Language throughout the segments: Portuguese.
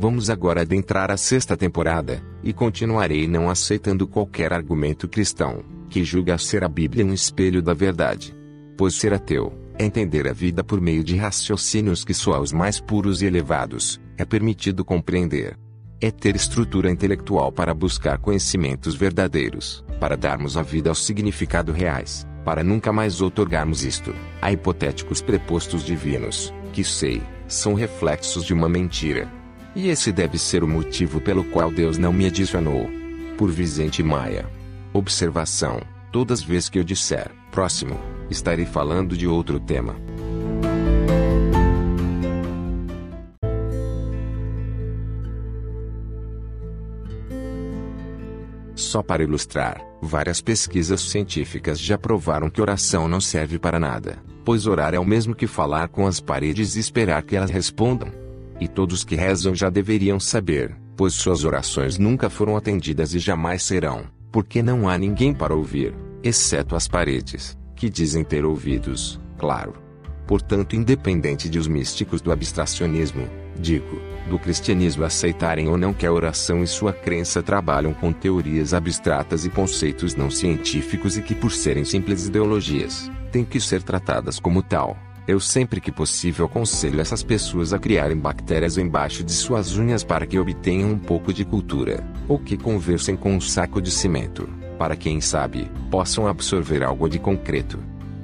Vamos agora adentrar a sexta temporada, e continuarei não aceitando qualquer argumento cristão, que julga ser a Bíblia um espelho da verdade. Pois ser ateu, é entender a vida por meio de raciocínios que só aos mais puros e elevados, é permitido compreender. É ter estrutura intelectual para buscar conhecimentos verdadeiros, para darmos a vida aos significados reais, para nunca mais outorgarmos isto, a hipotéticos prepostos divinos, que sei, são reflexos de uma mentira, e esse deve ser o motivo pelo qual Deus não me adicionou. Por Vicente Maia. Observação: todas as vezes que eu disser próximo, estarei falando de outro tema. Só para ilustrar, várias pesquisas científicas já provaram que oração não serve para nada, pois orar é o mesmo que falar com as paredes e esperar que elas respondam. E todos que rezam já deveriam saber, pois suas orações nunca foram atendidas e jamais serão, porque não há ninguém para ouvir, exceto as paredes, que dizem ter ouvidos, claro. Portanto, independente de os místicos do abstracionismo, digo, do cristianismo aceitarem ou não que a oração e sua crença trabalham com teorias abstratas e conceitos não científicos e que, por serem simples ideologias, têm que ser tratadas como tal eu sempre que possível aconselho essas pessoas a criarem bactérias embaixo de suas unhas para que obtenham um pouco de cultura, ou que conversem com um saco de cimento, para quem sabe, possam absorver algo de concreto.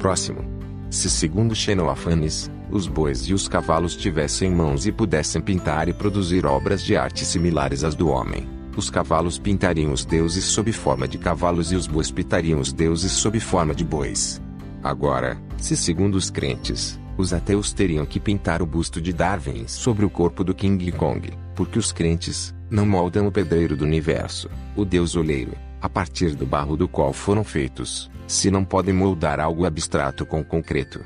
Próximo. Se segundo Xenofanes, os bois e os cavalos tivessem mãos e pudessem pintar e produzir obras de arte similares às do homem, os cavalos pintariam os deuses sob forma de cavalos e os bois pintariam os deuses sob forma de bois. Agora, se segundo os crentes, os ateus teriam que pintar o busto de Darwin sobre o corpo do King Kong, porque os crentes não moldam o pedreiro do universo, o deus oleiro, a partir do barro do qual foram feitos, se não podem moldar algo abstrato com concreto.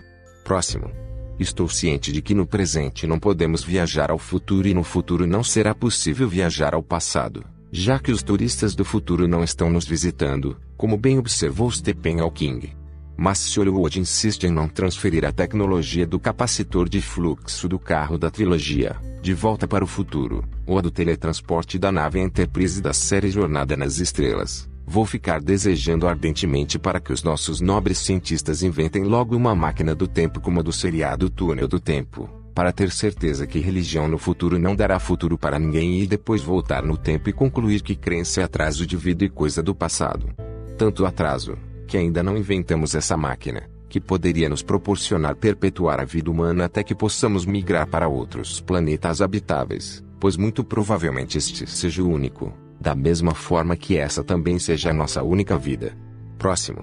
Próximo. Estou ciente de que no presente não podemos viajar ao futuro e no futuro não será possível viajar ao passado, já que os turistas do futuro não estão nos visitando, como bem observou Stephen Hawking. Mas se Hollywood insiste em não transferir a tecnologia do capacitor de fluxo do carro da trilogia, De Volta para o Futuro, ou a do teletransporte da nave Enterprise da série Jornada nas Estrelas, vou ficar desejando ardentemente para que os nossos nobres cientistas inventem logo uma máquina do tempo como a do seriado Túnel do Tempo, para ter certeza que religião no futuro não dará futuro para ninguém e depois voltar no tempo e concluir que crença é atraso de vida e coisa do passado. Tanto atraso, que ainda não inventamos essa máquina, que poderia nos proporcionar perpetuar a vida humana até que possamos migrar para outros planetas habitáveis, pois muito provavelmente este seja o único, da mesma forma que essa também seja a nossa única vida. Próximo.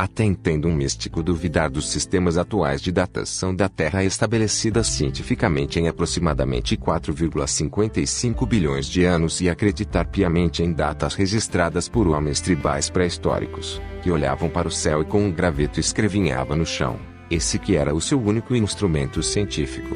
Até entendo um místico duvidar dos sistemas atuais de datação da Terra estabelecidas cientificamente em aproximadamente 4,55 bilhões de anos e acreditar piamente em datas registradas por homens tribais pré-históricos, que olhavam para o céu e com um graveto escrevinhava no chão, esse que era o seu único instrumento científico.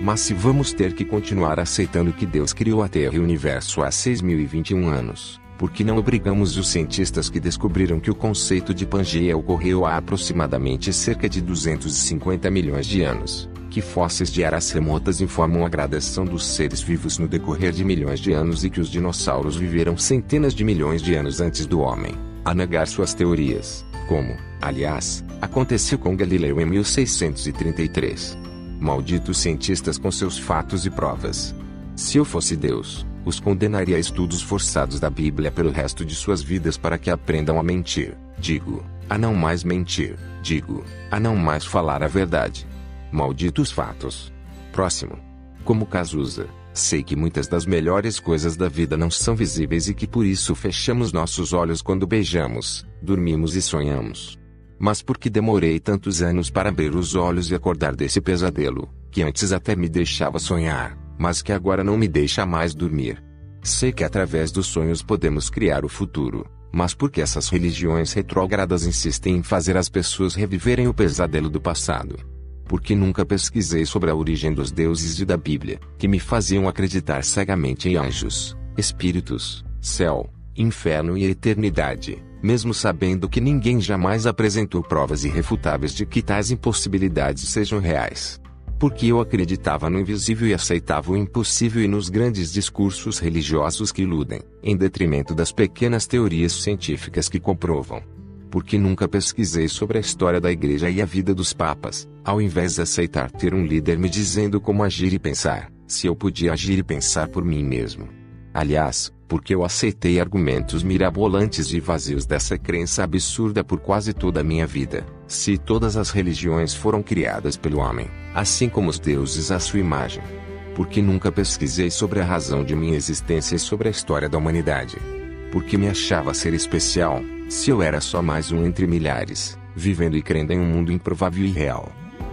Mas se vamos ter que continuar aceitando que Deus criou a Terra e o universo há 6.021 anos, por que não obrigamos os cientistas que descobriram que o conceito de Pangeia ocorreu há aproximadamente cerca de 250 milhões de anos? Que fósseis de eras remotas informam a gradação dos seres vivos no decorrer de milhões de anos e que os dinossauros viveram centenas de milhões de anos antes do homem, a negar suas teorias, como, aliás, aconteceu com Galileu em 1633. Malditos cientistas com seus fatos e provas. Se eu fosse Deus, os condenaria a estudos forçados da Bíblia pelo resto de suas vidas para que aprendam a mentir, digo, a não mais mentir, digo, a não mais falar a verdade. Malditos fatos. Próximo. Como Cazuza, sei que muitas das melhores coisas da vida não são visíveis e que por isso fechamos nossos olhos quando beijamos, dormimos e sonhamos. Mas por que demorei tantos anos para abrir os olhos e acordar desse pesadelo, que antes até me deixava sonhar? Mas que agora não me deixa mais dormir. Sei que através dos sonhos podemos criar o futuro, mas por que essas religiões retrógradas insistem em fazer as pessoas reviverem o pesadelo do passado? Porque nunca pesquisei sobre a origem dos deuses e da Bíblia, que me faziam acreditar cegamente em anjos, espíritos, céu, inferno e eternidade, mesmo sabendo que ninguém jamais apresentou provas irrefutáveis de que tais impossibilidades sejam reais. Porque eu acreditava no invisível e aceitava o impossível e nos grandes discursos religiosos que iludem, em detrimento das pequenas teorias científicas que comprovam. Porque nunca pesquisei sobre a história da igreja e a vida dos papas, ao invés de aceitar ter um líder me dizendo como agir e pensar, se eu podia agir e pensar por mim mesmo. Aliás, porque eu aceitei argumentos mirabolantes e vazios dessa crença absurda por quase toda a minha vida. Se todas as religiões foram criadas pelo homem, assim como os deuses à sua imagem. Porque nunca pesquisei sobre a razão de minha existência e sobre a história da humanidade. Porque me achava ser especial, se eu era só mais um entre milhares, vivendo e crendo em um mundo improvável e real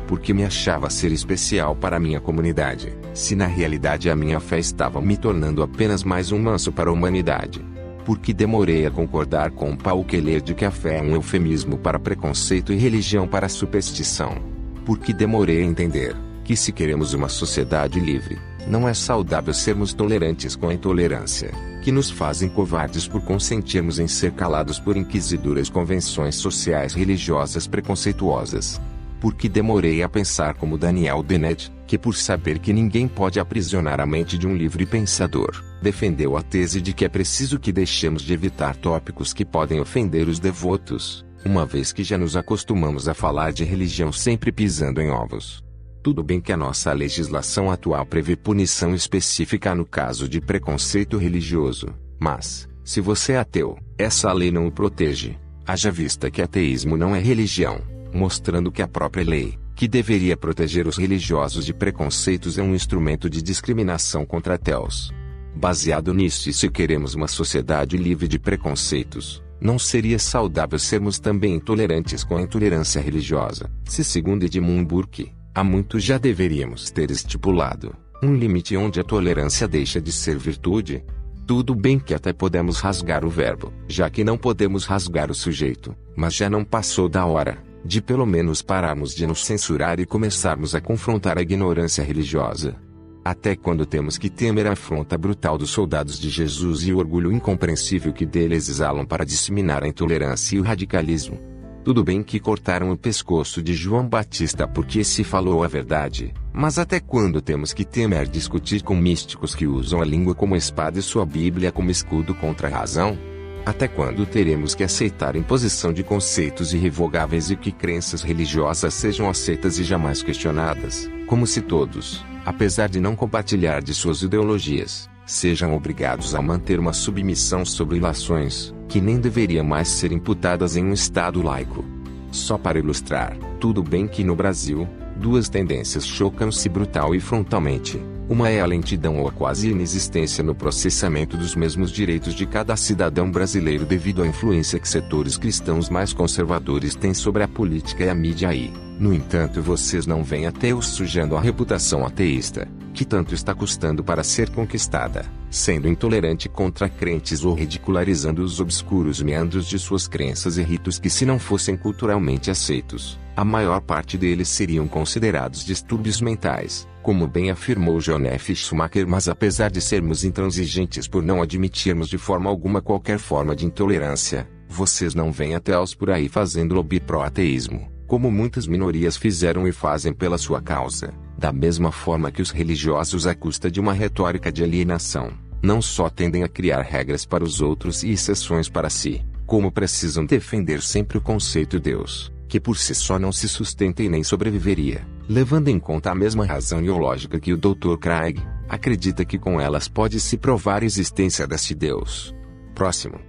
porque me achava ser especial para a minha comunidade, se na realidade a minha fé estava me tornando apenas mais um manso para a humanidade. Porque demorei a concordar com Paul Keller de que a fé é um eufemismo para preconceito e religião para superstição. Porque demorei a entender que se queremos uma sociedade livre, não é saudável sermos tolerantes com a intolerância, que nos fazem covardes por consentirmos em ser calados por inquisidoras convenções sociais religiosas preconceituosas porque demorei a pensar como Daniel Dennett, que por saber que ninguém pode aprisionar a mente de um livre pensador, defendeu a tese de que é preciso que deixemos de evitar tópicos que podem ofender os devotos, uma vez que já nos acostumamos a falar de religião sempre pisando em ovos. Tudo bem que a nossa legislação atual prevê punição específica no caso de preconceito religioso, mas, se você é ateu, essa lei não o protege, haja vista que ateísmo não é religião mostrando que a própria lei, que deveria proteger os religiosos de preconceitos, é um instrumento de discriminação contra ateus. Baseado nisso, e se queremos uma sociedade livre de preconceitos, não seria saudável sermos também intolerantes com a intolerância religiosa, se, segundo Edmund Burke, há muito já deveríamos ter estipulado um limite onde a tolerância deixa de ser virtude. Tudo bem que até podemos rasgar o verbo, já que não podemos rasgar o sujeito, mas já não passou da hora de pelo menos pararmos de nos censurar e começarmos a confrontar a ignorância religiosa. Até quando temos que temer a afronta brutal dos soldados de Jesus e o orgulho incompreensível que deles exalam para disseminar a intolerância e o radicalismo? Tudo bem que cortaram o pescoço de João Batista porque se falou a verdade, mas até quando temos que temer discutir com místicos que usam a língua como espada e sua Bíblia como escudo contra a razão? Até quando teremos que aceitar imposição de conceitos irrevogáveis e que crenças religiosas sejam aceitas e jamais questionadas, como se todos, apesar de não compartilhar de suas ideologias, sejam obrigados a manter uma submissão sobre ilações, que nem deveria mais ser imputadas em um Estado laico? Só para ilustrar, tudo bem que no Brasil, duas tendências chocam-se brutal e frontalmente. Uma é a lentidão ou a quase inexistência no processamento dos mesmos direitos de cada cidadão brasileiro devido à influência que setores cristãos mais conservadores têm sobre a política e a mídia aí. No entanto, vocês não veem ateus sujando a reputação ateísta, que tanto está custando para ser conquistada, sendo intolerante contra crentes ou ridicularizando os obscuros meandros de suas crenças e ritos que se não fossem culturalmente aceitos, a maior parte deles seriam considerados distúrbios mentais como bem afirmou John F. Schumacher, mas apesar de sermos intransigentes por não admitirmos de forma alguma qualquer forma de intolerância, vocês não veem ateus por aí fazendo lobby pró-ateísmo, como muitas minorias fizeram e fazem pela sua causa, da mesma forma que os religiosos à custa de uma retórica de alienação, não só tendem a criar regras para os outros e exceções para si, como precisam defender sempre o conceito Deus, que por si só não se sustenta e nem sobreviveria, levando em conta a mesma razão e lógica que o Dr. Craig acredita que com elas pode-se provar a existência desse Deus. Próximo.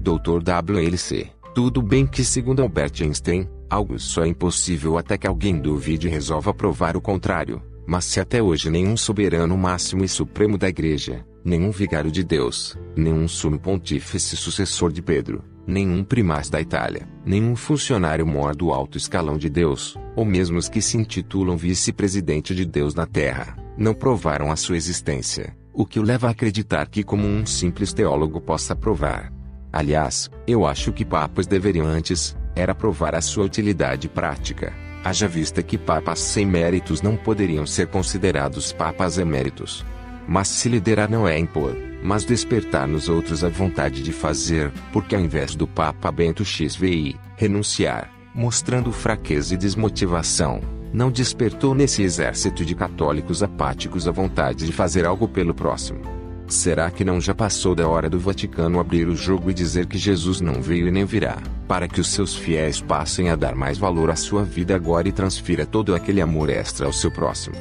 Dr. WLC. Tudo bem que segundo Albert Einstein, algo só é impossível até que alguém duvide e resolva provar o contrário. Mas se até hoje nenhum soberano máximo e supremo da Igreja, nenhum vigário de Deus, nenhum sumo pontífice sucessor de Pedro, nenhum primaz da Itália, nenhum funcionário mor do alto escalão de Deus, ou mesmo os que se intitulam vice-presidente de Deus na Terra, não provaram a sua existência, o que o leva a acreditar que como um simples teólogo possa provar. Aliás, eu acho que papas deveriam antes, era provar a sua utilidade prática, haja vista que papas sem méritos não poderiam ser considerados papas eméritos. Mas se liderar não é impor, mas despertar nos outros a vontade de fazer, porque ao invés do Papa Bento XVI renunciar, mostrando fraqueza e desmotivação, Não despertou nesse exército de católicos apáticos a vontade de fazer algo pelo próximo. Será que não já passou da hora do Vaticano abrir o jogo e dizer que Jesus não veio e nem virá, para que os seus fiéis passem a dar mais valor à sua vida agora e transfira todo aquele amor extra ao seu próximo?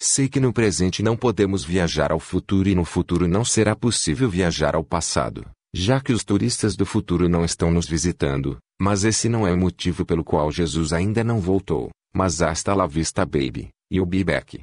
Sei que no presente não podemos viajar ao futuro e no futuro não será possível viajar ao passado, já que os turistas do futuro não estão nos visitando, mas esse não é o motivo pelo qual Jesus ainda não voltou, mas hasta la vista baby, e o be back.